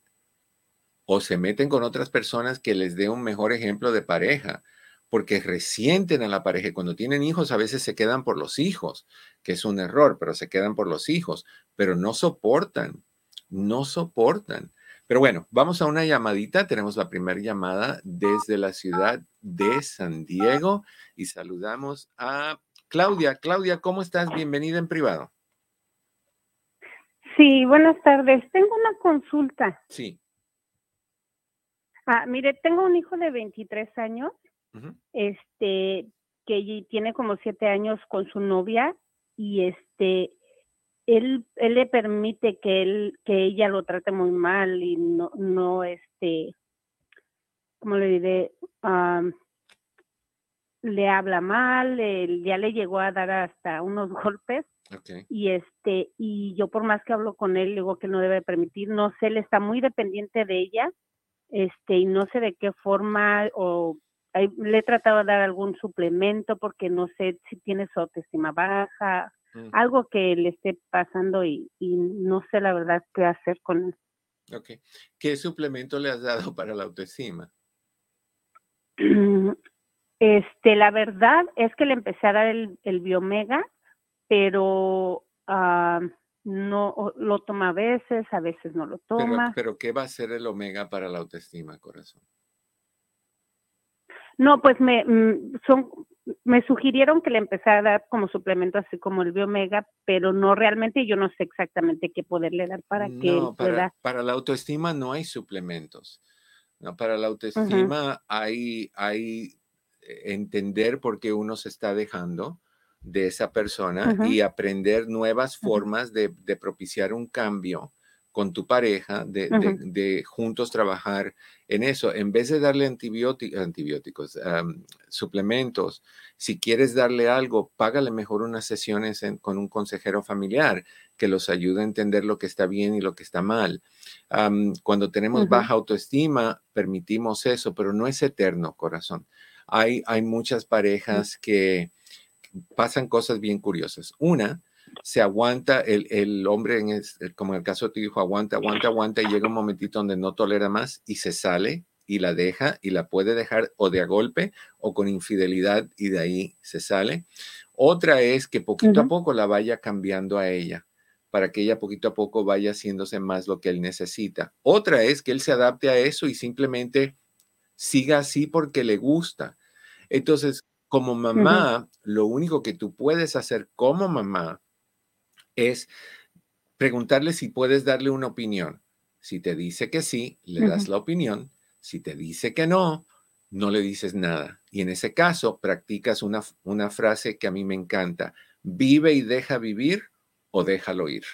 o se meten con otras personas que les dé un mejor ejemplo de pareja porque resienten a la pareja. Cuando tienen hijos, a veces se quedan por los hijos, que es un error, pero se quedan por los hijos, pero no soportan, no soportan. Pero bueno, vamos a una llamadita. Tenemos la primera llamada desde la ciudad de San Diego y saludamos a Claudia. Claudia, ¿cómo estás? Bienvenida en privado. Sí, buenas tardes. Tengo una consulta. Sí. Ah, mire, tengo un hijo de 23 años este, que tiene como siete años con su novia y este, él, él le permite que él, que ella lo trate muy mal y no, no, este, ¿cómo le diré? Le habla mal, él, ya le llegó a dar hasta unos golpes. Y este, y yo por más que hablo con él, digo que no debe permitir, no sé, él está muy dependiente de ella, este, y no sé de qué forma o le he tratado de dar algún suplemento porque no sé si tiene su autoestima baja, mm. algo que le esté pasando y, no sé la verdad qué hacer con él. Ok. ¿Qué suplemento le has dado para la autoestima? Este, la verdad es que le empecé a dar el, el biomega, pero ah, no lo toma a veces, a veces no lo toma. Pero, pero, ¿qué va a ser el omega para la autoestima, corazón? No, pues me, mm, son, me sugirieron que le empezara a dar como suplemento así como el Biomega, pero no realmente yo no sé exactamente qué poderle dar para que para, para la autoestima no hay suplementos. No, para la autoestima hay, hay entender por qué uno se está dejando de esa persona y aprender nuevas formas de, de propiciar un cambio con tu pareja, de, juntos trabajar en eso. En vez de darle antibióticos, suplementos, si quieres darle algo, págale mejor unas sesiones con un consejero familiar que los ayude a entender lo que está bien y lo que está mal. cuando tenemos baja autoestima, permitimos eso, pero no es eterno, corazón. Hay, hay muchas parejas que pasan cosas bien curiosas. Una, se aguanta, el, el hombre, en como en el caso de tu hijo, aguanta, aguanta, aguanta y llega un momentito donde no tolera más y se sale y la deja y la puede dejar o de a golpe o con infidelidad y de ahí se sale. Otra es que poquito a poco la vaya cambiando a ella para que ella poquito a poco vaya haciéndose más lo que él necesita. Otra es que él se adapte a eso y simplemente siga así porque le gusta. Entonces, como mamá, lo único que tú puedes hacer como mamá es preguntarle si puedes darle una opinión. Si te dice que sí, le das la opinión. Si te dice que no, no le dices nada. Y en ese caso, practicas una, una frase que a mí me encanta. Vive y deja vivir o déjalo ir.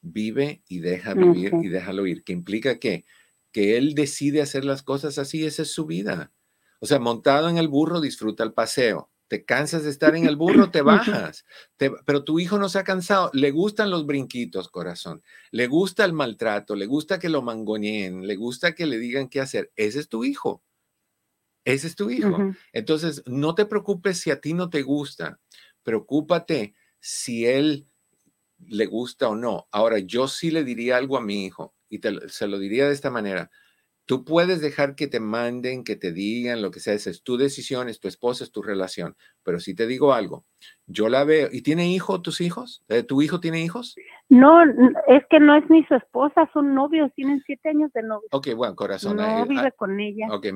Vive y deja vivir y déjalo ir. Que implica que, que él decide hacer las cosas así, esa es su vida. O sea, montado en el burro, disfruta el paseo te cansas de estar en el burro, te bajas. pero tu hijo no se ha cansado. Le gustan los brinquitos, corazón. Le gusta el maltrato, le gusta que lo mangoneen, le gusta que le digan qué hacer. Ese es tu hijo. Ese es tu hijo. Entonces, no te preocupes si a ti no te gusta. Preocúpate si él le gusta o no. Ahora, yo sí le diría algo a mi hijo y se lo diría de esta manera. Tú puedes dejar que te manden, que te digan lo que sea, esa es tu decisión, es tu esposa, es tu relación. Pero si te digo algo, yo la veo. ¿Y tiene hijo tus hijos? Eh, ¿Tu hijo tiene hijos? No, es que no es ni su esposa, son novios, tienen siete años de novio. Ok, bueno, corazón. No eh, vive ah, con ella. Ok,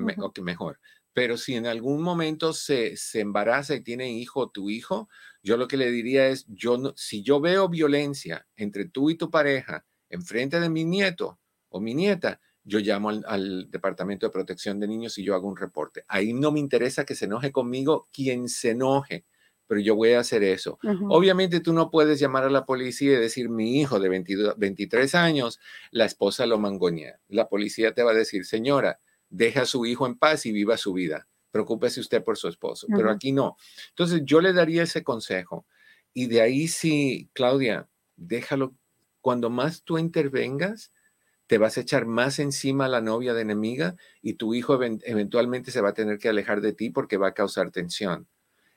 mejor. Pero si en algún momento se, se embaraza y tiene hijo tu hijo, yo lo que le diría es, yo no, si yo veo violencia entre tú y tu pareja enfrente de mi nieto o mi nieta, yo llamo al, Departamento de Protección de Niños y yo hago un reporte. Ahí no me interesa que se enoje conmigo quien se enoje, pero yo voy a hacer eso. Obviamente tú no puedes llamar a la policía y decir, mi hijo de 23 años, la esposa lo mangonea. La policía te va a decir, señora, deja a su hijo en paz y viva su vida. Preocúpese usted por su esposo, pero aquí no. Entonces yo le daría ese consejo. Y de ahí sí, Claudia, déjalo. Cuando más tú intervengas, te vas a echar más encima a la novia de enemiga y tu hijo eventualmente se va a tener que alejar de ti porque va a causar tensión.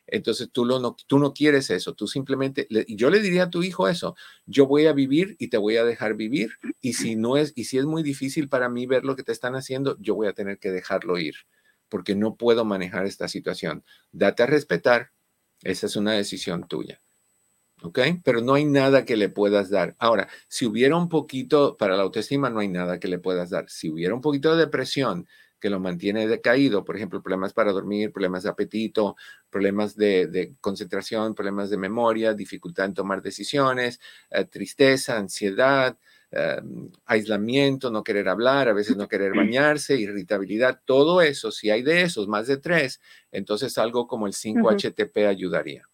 Entonces tú, lo no, tú no quieres eso, tú simplemente, yo le diría a tu hijo eso, yo voy a vivir y te voy a dejar vivir y si no es, y si es muy difícil para mí ver lo que te están haciendo, yo voy a tener que dejarlo ir porque no puedo manejar esta situación. Date a respetar, esa es una decisión tuya. ¿Ok? Pero no hay nada que le puedas dar. Ahora, si hubiera un poquito, para la autoestima no hay nada que le puedas dar. Si hubiera un poquito de depresión que lo mantiene decaído, por ejemplo, problemas para dormir, problemas de apetito, problemas de, concentración, problemas de memoria, dificultad en tomar decisiones, eh, tristeza, ansiedad, eh, aislamiento, no querer hablar, a veces no querer bañarse, irritabilidad, todo eso, si hay de esos, más de tres, entonces algo como el 5-HTP ayudaría.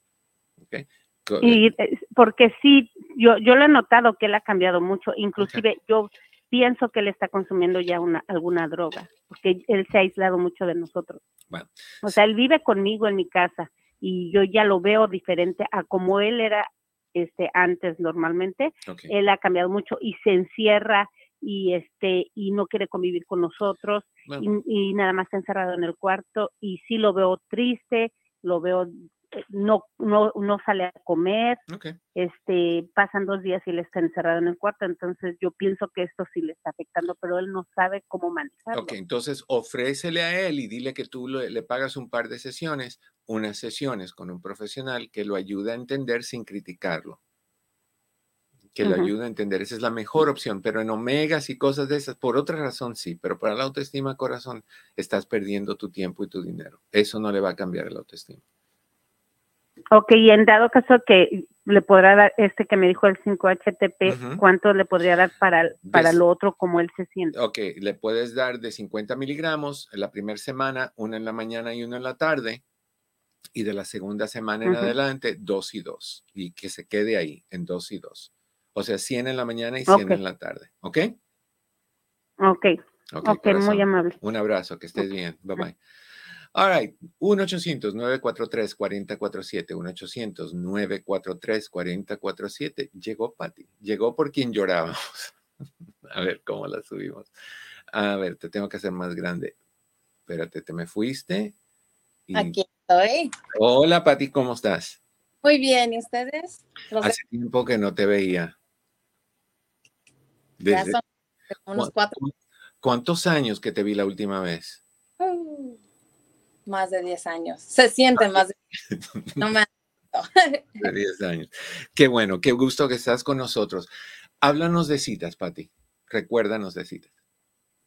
¿okay? Y eh, porque sí, yo, yo lo he notado que él ha cambiado mucho, inclusive yo pienso que él está consumiendo ya una, alguna droga, porque él se ha aislado mucho de nosotros. O sea, él vive conmigo en mi casa y yo ya lo veo diferente a como él era este antes normalmente. Él ha cambiado mucho y se encierra y este y no quiere convivir con nosotros y, y, nada más está encerrado en el cuarto y sí lo veo triste, lo veo no, no, no sale a comer, este, pasan dos días y él está encerrado en el cuarto, entonces yo pienso que esto sí le está afectando, pero él no sabe cómo manejarlo. Ok, entonces ofrécele a él y dile que tú le, pagas un par de sesiones, unas sesiones con un profesional que lo ayude a entender sin criticarlo. Que lo ayude a entender, esa es la mejor opción, pero en omegas y cosas de esas, por otra razón sí, pero para la autoestima, corazón, estás perdiendo tu tiempo y tu dinero. Eso no le va a cambiar el autoestima. Ok, y en dado caso que le podrá dar este que me dijo el 5-HTP, ¿cuánto le podría dar para, para lo otro como él se siente? Ok, le puedes dar de 50 miligramos en la primera semana, una en la mañana y una en la tarde, y de la segunda semana en adelante, dos y dos, y que se quede ahí en dos y dos. O sea, 100 en la mañana y 100 en la tarde, ¿ok? Ok. Ok, okay muy amable. Un abrazo, que estés bien. Bye bye. All right, 1-800-943-4047, 1-800-943-4047. Llegó Patti, llegó por quien llorábamos. A ver cómo la subimos. A ver, te tengo que hacer más grande. Espérate, te me fuiste. Aquí estoy. Hola, Patti, ¿cómo estás? Muy bien, ¿y ustedes? Hace tiempo que no te veía. Desde... Ya son unos cuatro. ¿Cuántos años que te vi la última vez? Uh, más de 10 años. Se siente más de No me de 10 años. Qué bueno, qué gusto que estás con nosotros. Háblanos de citas, Patti. Recuérdanos de citas.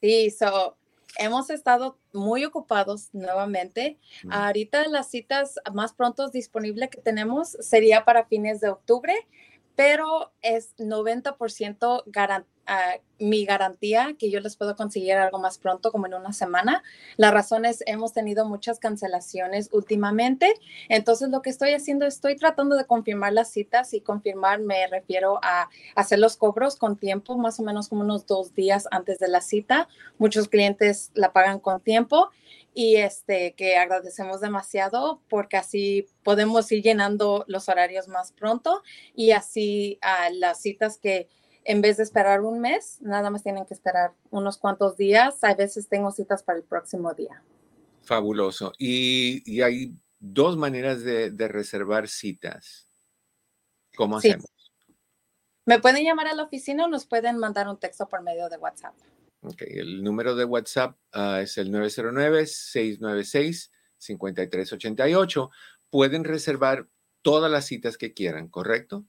Sí, so, hemos estado muy ocupados nuevamente. Mm. Ahorita las citas más pronto disponibles que tenemos sería para fines de octubre, pero es 90% garantizado mi garantía que yo les puedo conseguir algo más pronto, como en una semana. La razón es, hemos tenido muchas cancelaciones últimamente. Entonces, lo que estoy haciendo, estoy tratando de confirmar las citas y confirmar me refiero a hacer los cobros con tiempo, más o menos como unos dos días antes de la cita. Muchos clientes la pagan con tiempo y este que agradecemos demasiado porque así podemos ir llenando los horarios más pronto y así a las citas que en vez de esperar un mes, nada más tienen que esperar unos cuantos días. A veces tengo citas para el próximo día. Fabuloso. Y, hay dos maneras de, reservar citas. ¿Cómo hacemos? Me pueden llamar a la oficina o nos pueden mandar un texto por medio de WhatsApp. Ok, el número de WhatsApp ah, es el 909-696-5388. Pueden reservar todas las citas que quieran, ¿correcto?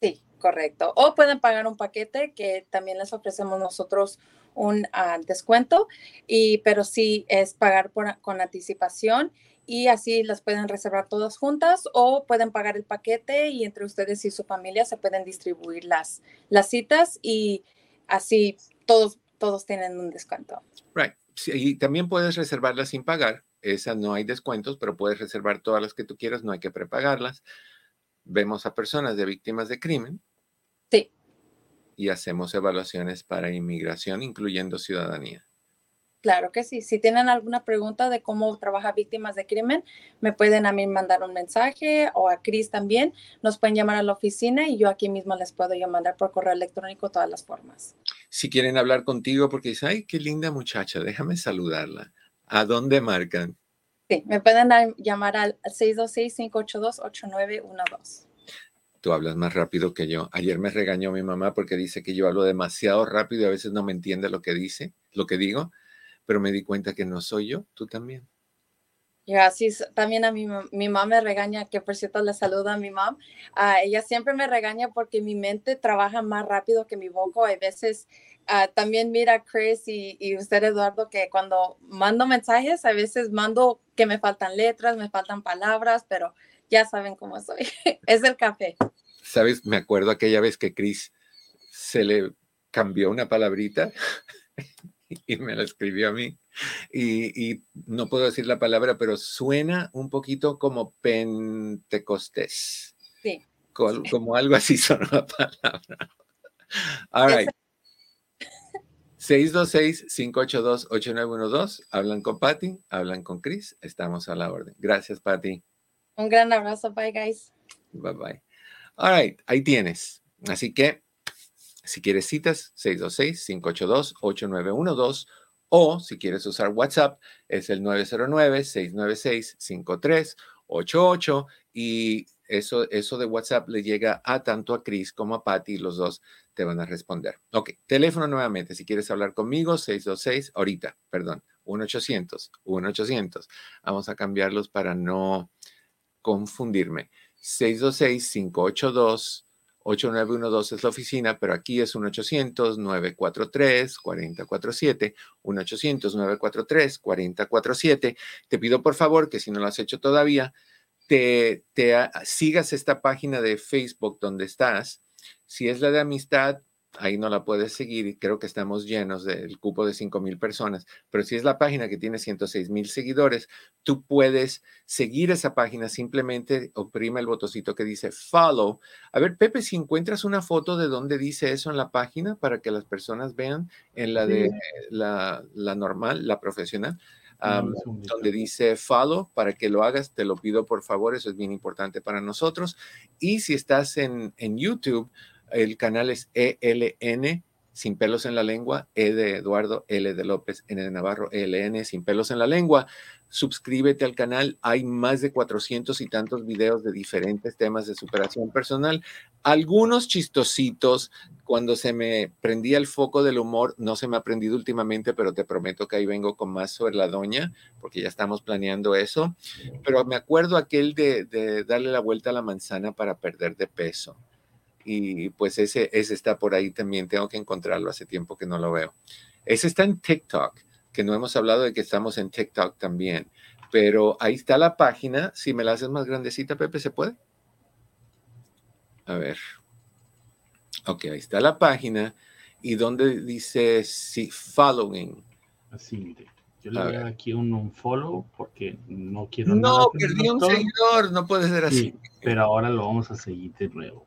Sí, correcto. O pueden pagar un paquete que también les ofrecemos nosotros un ah, descuento, y, pero sí es pagar con anticipación y así las pueden reservar todas juntas o pueden pagar el paquete y entre ustedes y su familia se pueden distribuir las, las citas y así todos, todos tienen un descuento. Right. y también puedes reservarlas sin pagar. Esa no hay descuentos, pero puedes reservar todas las que tú quieras, no hay que prepagarlas. Vemos a personas de víctimas de crimen. Sí. Y hacemos evaluaciones para inmigración, incluyendo ciudadanía. Claro que sí. Si tienen alguna pregunta de cómo trabaja víctimas de crimen, me pueden a mí mandar un mensaje o a Cris también. Nos pueden llamar a la oficina y yo aquí mismo les puedo yo mandar por correo electrónico todas las formas. Si quieren hablar contigo porque dicen, ay, qué linda muchacha, déjame saludarla. ¿A dónde marcan? Sí, me pueden llamar al 626-582-8912. Tú hablas más rápido que yo. Ayer me regañó mi mamá porque dice que yo hablo demasiado rápido y a veces no me entiende lo que dice, lo que digo pero me di cuenta que no soy yo, tú también. Y así también a mi, mi mamá me regaña, que por cierto le saluda a mi mamá. Uh, ella siempre me regaña porque mi mente trabaja más rápido que mi boca. Hay veces uh, también mira Chris y, y, usted Eduardo que cuando mando mensajes, a veces mando que me faltan letras, me faltan palabras, pero ya saben cómo soy. es el café. Sabes, me acuerdo aquella vez que Chris se le cambió una palabrita y me la escribió a mí. Y, no puedo decir la palabra, pero suena un poquito como pentecostés. Sí. Como, algo así son la palabra. All right. 626-582-8912. Hablan con Patty, hablan con Chris. Estamos a la orden. Gracias, Patty. Un gran abrazo. Bye, guys. Bye, bye. All right. Ahí tienes. Así que si quieres citas, 626-582-8912 o si quieres usar WhatsApp, es el 909-696-5388 y eso, eso de WhatsApp le llega a tanto a Chris como a Patty, los dos te van a responder. Ok, teléfono nuevamente, si quieres hablar conmigo, 626, ahorita, perdón, 1-800, 1-800. Vamos a cambiarlos para no confundirme. 626-582. 8912 es la oficina, pero aquí es 1-800-943-4047, 1-800-943-4047. Te pido por favor que si no lo has hecho todavía, te, te sigas esta página de Facebook donde estás. Si es la de amistad, ahí no la puedes seguir y creo que estamos llenos del cupo de 5 mil personas, pero si es la página que tiene 106 mil seguidores, tú puedes seguir esa página, simplemente oprime el botoncito que dice follow. A ver, Pepe, si encuentras una foto de donde dice eso en la página para que las personas vean en la de la, la normal, la profesional. donde dice follow, para que lo hagas, te lo pido por favor, eso es bien importante para nosotros. Y si estás en, en YouTube, el canal es ELN, sin pelos en la lengua, E de Eduardo, L de López, N de Navarro, ELN, sin pelos en la lengua. Suscríbete al canal, hay más de 400 y tantos videos de diferentes temas de superación personal. Algunos chistositos, cuando se me prendía el foco del humor, no se me ha aprendido últimamente, pero te prometo que ahí vengo con más sobre la doña, porque ya estamos planeando eso. Pero me acuerdo aquel de, de darle la vuelta a la manzana para perder de peso y pues ese, ese está por ahí también, tengo que encontrarlo, hace tiempo que no lo veo. Ese está en TikTok, que no hemos hablado de que estamos en TikTok también, pero ahí está la página, si me la haces más grandecita, Pepe, ¿se puede? A ver. Ok, ahí está la página y donde dice sí, following. Así, mire. Yo le voy a dar aquí un, follow porque no quiero. No, perdí un seguidor, no puede ser así. pero ahora lo vamos a seguir de nuevo.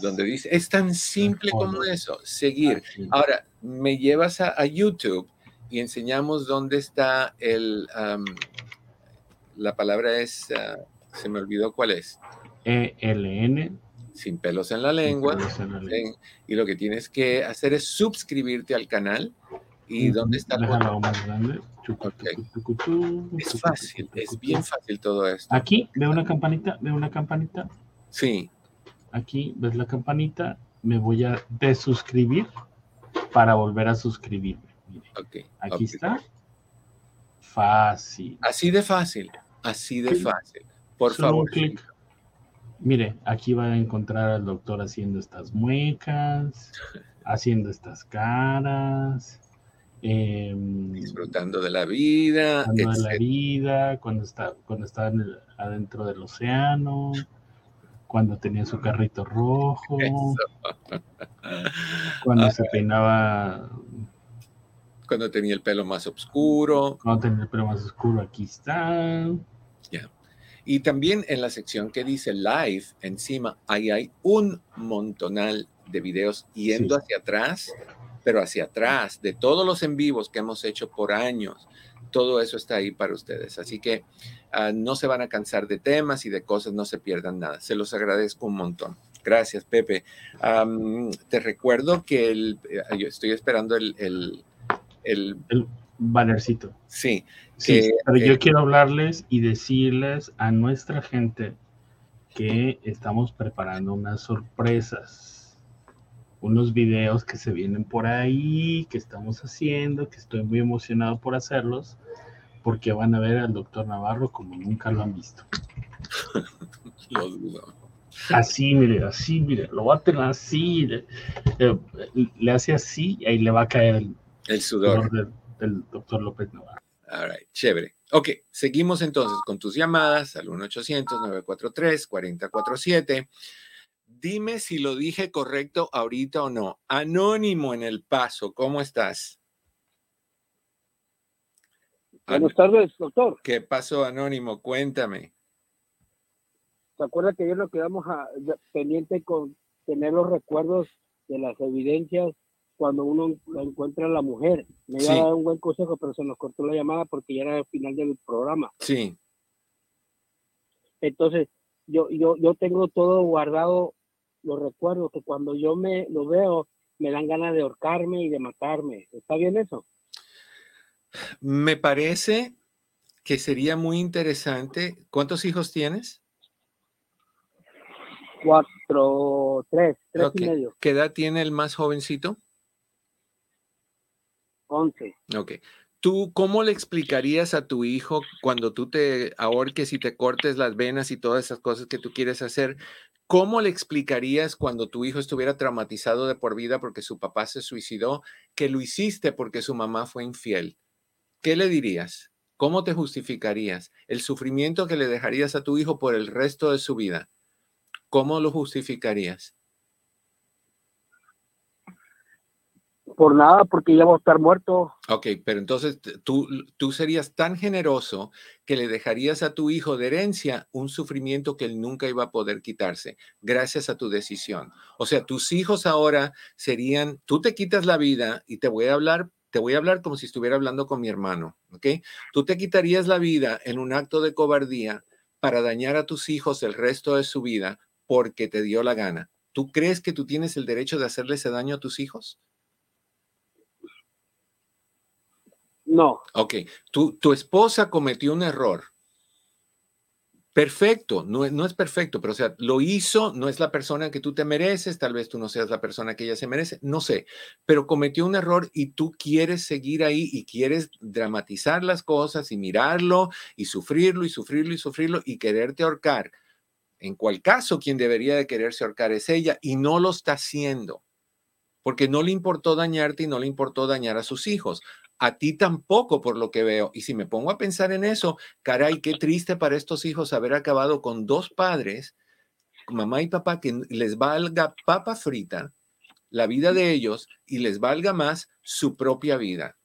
Donde dice, es tan simple como eso, seguir. Ahora, me llevas a, YouTube y enseñamos dónde está el, la palabra es, ah, se me olvidó cuál es. ELN. Sin pelos en la lengua. y lo que tienes que hacer es suscribirte al canal. ¿Y dónde está? más grande. Es fácil, es bien fácil todo esto. Aquí, ve una campanita, ve una campanita. Sí aquí ves la campanita, me voy a desuscribir para volver a suscribirme. aquí está. Fácil. Así de fácil, así de fácil. Por favor. Mire, aquí va a encontrar al doctor haciendo estas muecas. haciendo estas caras. Em, disfrutando de la vida. Disfrutando de la vida, cuando, está, cuando estaba adentro del océano, cuando tenía su carrito rojo, cuando se peinaba. Cuando tenía el pelo más oscuro. Cuando tenía el pelo más oscuro, aquí está. Ya. Y también en la sección que dice live, encima, ahí hay un montonal de videos yendo hacia atrás, pero hacia atrás, de todos los en vivos que hemos hecho por años. Todo eso está ahí para ustedes. Así que ah, no se van a cansar de temas y de cosas, no se pierdan nada. Se los agradezco un montón. Gracias, Pepe. te recuerdo que el, eh, yo estoy esperando el, el, el, el bannercito. Sí. Sí, pero yo quiero hablarles y decirles a nuestra gente que estamos preparando unas sorpresas, unos videos que se vienen por ahí, que estamos haciendo, que estoy muy emocionado por hacerlos, porque van a ver al doctor Navarro como nunca lo han visto. Así, mire, así, mire, lo va a tener así, le, hace así y ahí le va a caer el, sudor, del doctor López Navarro. All right, chévere. Ok, seguimos entonces con tus llamadas al 1-800-943-4047. Dime si lo dije correcto ahorita o no. Anónimo en el paso, ¿cómo estás? Buenas tardes, doctor. ¿Qué pasó, Anónimo? Cuéntame. ¿Se acuerda que ayer lo quedamos a, pendiente con tener los recuerdos de las evidencias cuando uno encuentra a la mujer. Me iba a dar un buen consejo, pero se nos cortó la llamada porque ya era el final del programa. Sí. Entonces, yo, yo, yo tengo todo guardado, los recuerdos, que cuando yo me lo veo, me dan ganas de ahorcarme y de matarme. ¿Está bien eso? Me parece que sería muy interesante. ¿Cuántos hijos tienes? Cuatro, tres, tres y medio. ¿Qué edad tiene el más jovencito? 11. Ok. ¿Tú cómo le explicarías a tu hijo cuando tú te ahorques y te cortes las venas y todas esas cosas que tú quieres hacer? ¿Cómo le explicarías cuando tu hijo estuviera traumatizado de por vida porque su papá se suicidó que lo hiciste porque su mamá fue infiel? ¿Qué le dirías? ¿Cómo te justificarías el sufrimiento que le dejarías a tu hijo por el resto de su vida? ¿Cómo lo justificarías? Por nada, porque va a estar muerto. Ok, pero entonces tú, tú serías tan generoso que le dejarías a tu hijo de herencia un sufrimiento que él nunca iba a poder quitarse, gracias a tu decisión. O sea, tus hijos ahora serían, tú te quitas la vida y te voy a hablar, te voy a hablar como si estuviera hablando con mi hermano, ¿ok? Tú te quitarías la vida en un acto de cobardía para dañar a tus hijos el resto de su vida porque te dio la gana. ¿Tú crees que tú tienes el derecho de hacerle ese daño a tus hijos? No. Ok, tu, tu esposa cometió un error. Perfecto, no, no es perfecto, pero o sea, lo hizo, no es la persona que tú te mereces, tal vez tú no seas la persona que ella se merece, no sé, pero cometió un error y tú quieres seguir ahí y quieres dramatizar las cosas y mirarlo y sufrirlo y sufrirlo y sufrirlo y quererte ahorcar. En cual caso, quien debería de quererse ahorcar es ella y no lo está haciendo porque no le importó dañarte y no le importó dañar a sus hijos. A ti tampoco, por lo que veo. Y si me pongo a pensar en eso, caray, qué triste para estos hijos haber acabado con dos padres, mamá y papá, que les valga papa frita la vida de ellos y les valga más su propia vida.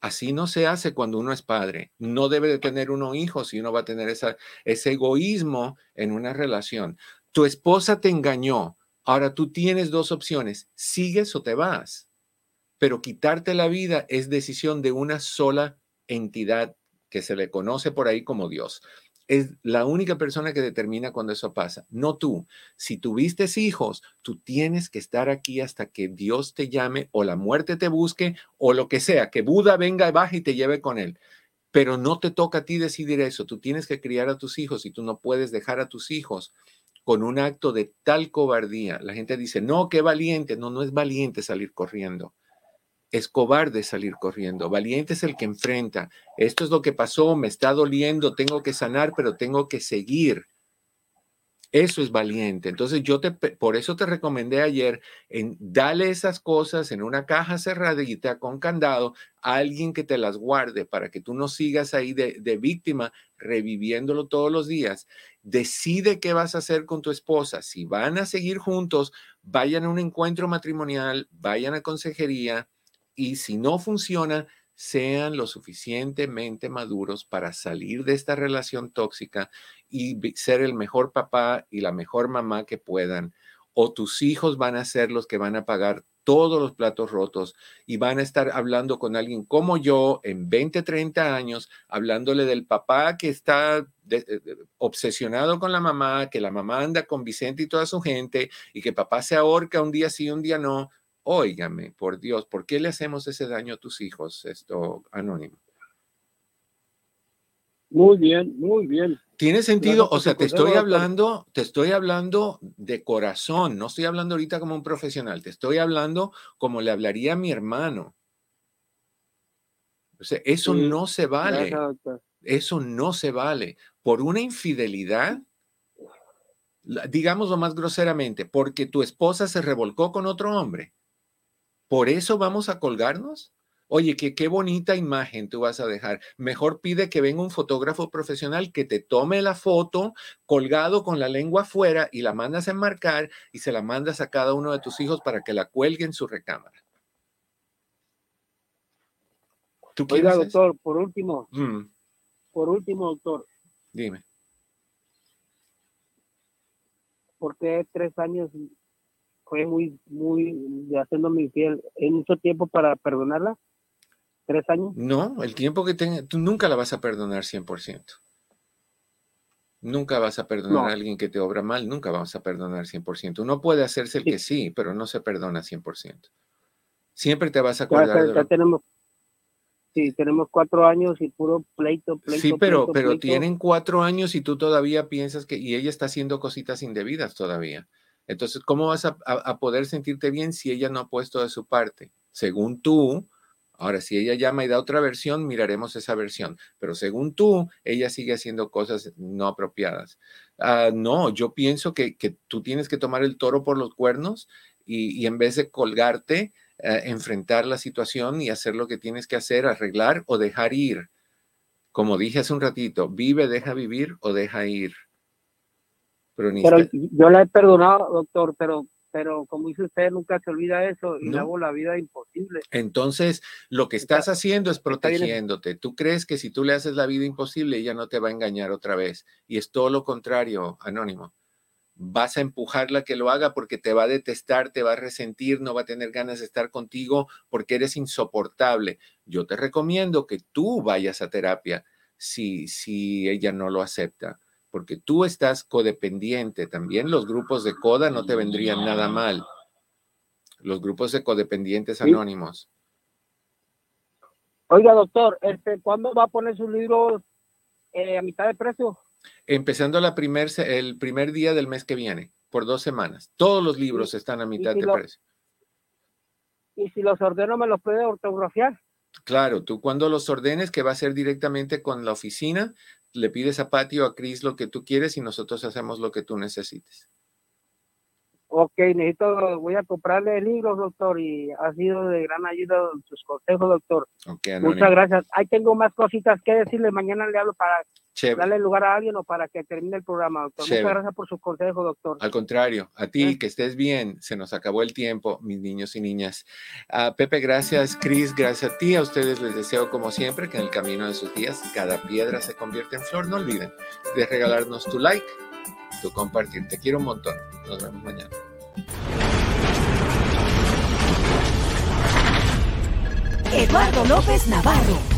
Así no se hace cuando uno es padre. No debe de tener uno hijos si uno va a tener esa, ese egoísmo en una relación. Tu esposa te engañó. Ahora tú tienes dos opciones. ¿Sigues o te vas? Pero quitarte la vida es decisión de una sola entidad que se le conoce por ahí como Dios. Es la única persona que determina cuando eso pasa, no tú. Si tuviste hijos, tú tienes que estar aquí hasta que Dios te llame o la muerte te busque o lo que sea, que Buda venga, baje y te lleve con él. Pero no te toca a ti decidir eso. Tú tienes que criar a tus hijos y tú no puedes dejar a tus hijos con un acto de tal cobardía. La gente dice, no, qué valiente. No, no es valiente salir corriendo es cobarde salir corriendo. Valiente es el que enfrenta. Esto es lo que pasó, me está doliendo, tengo que sanar, pero tengo que seguir. Eso es valiente. Entonces yo te, por eso te recomendé ayer en dale esas cosas en una caja cerradita con candado a alguien que te las guarde para que tú no sigas ahí de, de víctima reviviéndolo todos los días. Decide qué vas a hacer con tu esposa. Si van a seguir juntos, vayan a un encuentro matrimonial, vayan a consejería y si no funciona, sean lo suficientemente maduros para salir de esta relación tóxica y ser el mejor papá y la mejor mamá que puedan. O tus hijos van a ser los que van a pagar todos los platos rotos y van a estar hablando con alguien como yo en 20, 30 años, hablándole del papá que está obsesionado con la mamá, que la mamá anda con Vicente y toda su gente y que papá se ahorca un día sí, un día no. Óigame, por Dios, ¿por qué le hacemos ese daño a tus hijos, esto anónimo? Muy bien, muy bien. Tiene sentido, o sea, te estoy hablando, te estoy hablando de corazón, no estoy hablando ahorita como un profesional, te estoy hablando como le hablaría a mi hermano. O sea, eso no se vale. Eso no se vale. Por una infidelidad, digámoslo más groseramente, porque tu esposa se revolcó con otro hombre. ¿Por eso vamos a colgarnos? Oye, que qué bonita imagen tú vas a dejar. Mejor pide que venga un fotógrafo profesional que te tome la foto colgado con la lengua afuera y la mandas a enmarcar y se la mandas a cada uno de tus hijos para que la cuelgue en su recámara. ¿Tú Oiga, doctor, por último, mm. por último, doctor. Dime. ¿Por qué tres años fue muy, muy, haciéndome infiel, ¿hay mucho tiempo para perdonarla? ¿Tres años? No, el tiempo que tenga, tú nunca la vas a perdonar 100%. Nunca vas a perdonar a alguien que te obra mal, nunca vamos a perdonar 100%. Uno puede hacerse el que sí, pero no se perdona 100%. Siempre te vas a acordar ya, tenemos, sí, tenemos cuatro años y puro pleito, pleito. Sí, pero, pero tienen cuatro años y tú todavía piensas que, y ella está haciendo cositas indebidas todavía. Entonces, ¿cómo vas a, poder sentirte bien si ella no ha puesto de su parte? Según tú, ahora si ella llama y da otra versión, miraremos esa versión, pero según tú, ella sigue haciendo cosas no apropiadas. Ah, no, yo pienso que, tú tienes que tomar el toro por los cuernos y, en vez de colgarte, eh, enfrentar la situación y hacer lo que tienes que hacer, arreglar o dejar ir. Como dije hace un ratito, vive, deja vivir o deja ir. Pero, yo la he perdonado, doctor, pero pero como dice usted, nunca se olvida eso y le hago la vida imposible. Entonces, lo que estás haciendo es protegiéndote. Tú crees que si tú le haces la vida imposible, ella no te va a engañar otra vez. Y es todo lo contrario, Anónimo. Vas a empujarla que lo haga porque te va a detestar, te va a resentir, no va a tener ganas de estar contigo porque eres insoportable. Yo te recomiendo que tú vayas a terapia si, si ella no lo acepta porque tú estás codependiente. También los grupos de coda no te vendrían nada mal. Los grupos de codependientes anónimos. Oiga, doctor, este, ¿cuándo va a poner su libro eh, a mitad de precio? Empezando la primer, el primer día del mes que viene, por dos semanas. Todos los libros están a mitad de precio. ¿Y si los ordeno, me los puede ortografiar? Claro, tú cuando los ordenes, que va a ser directamente con la oficina, le pides a Patio, a Cris lo que tú quieres y nosotros hacemos lo que tú necesites. Ok, necesito, voy a comprarle libros, doctor, y ha sido de gran ayuda sus consejos, doctor. Muchas gracias. Ahí tengo más cositas que decirle. Mañana le hablo para darle lugar a alguien o para que termine el programa, doctor. Muchas gracias por sus consejos, doctor. Al contrario, a ti, que estés bien. Se nos acabó el tiempo, mis niños y niñas. a Pepe, gracias. Cris, gracias a ti. A ustedes les deseo, como siempre, que en el camino de sus días cada piedra se convierta en flor. No olviden de regalarnos tu like tu compartir. Te quiero un montón. Nos vemos mañana. Eduardo López Navarro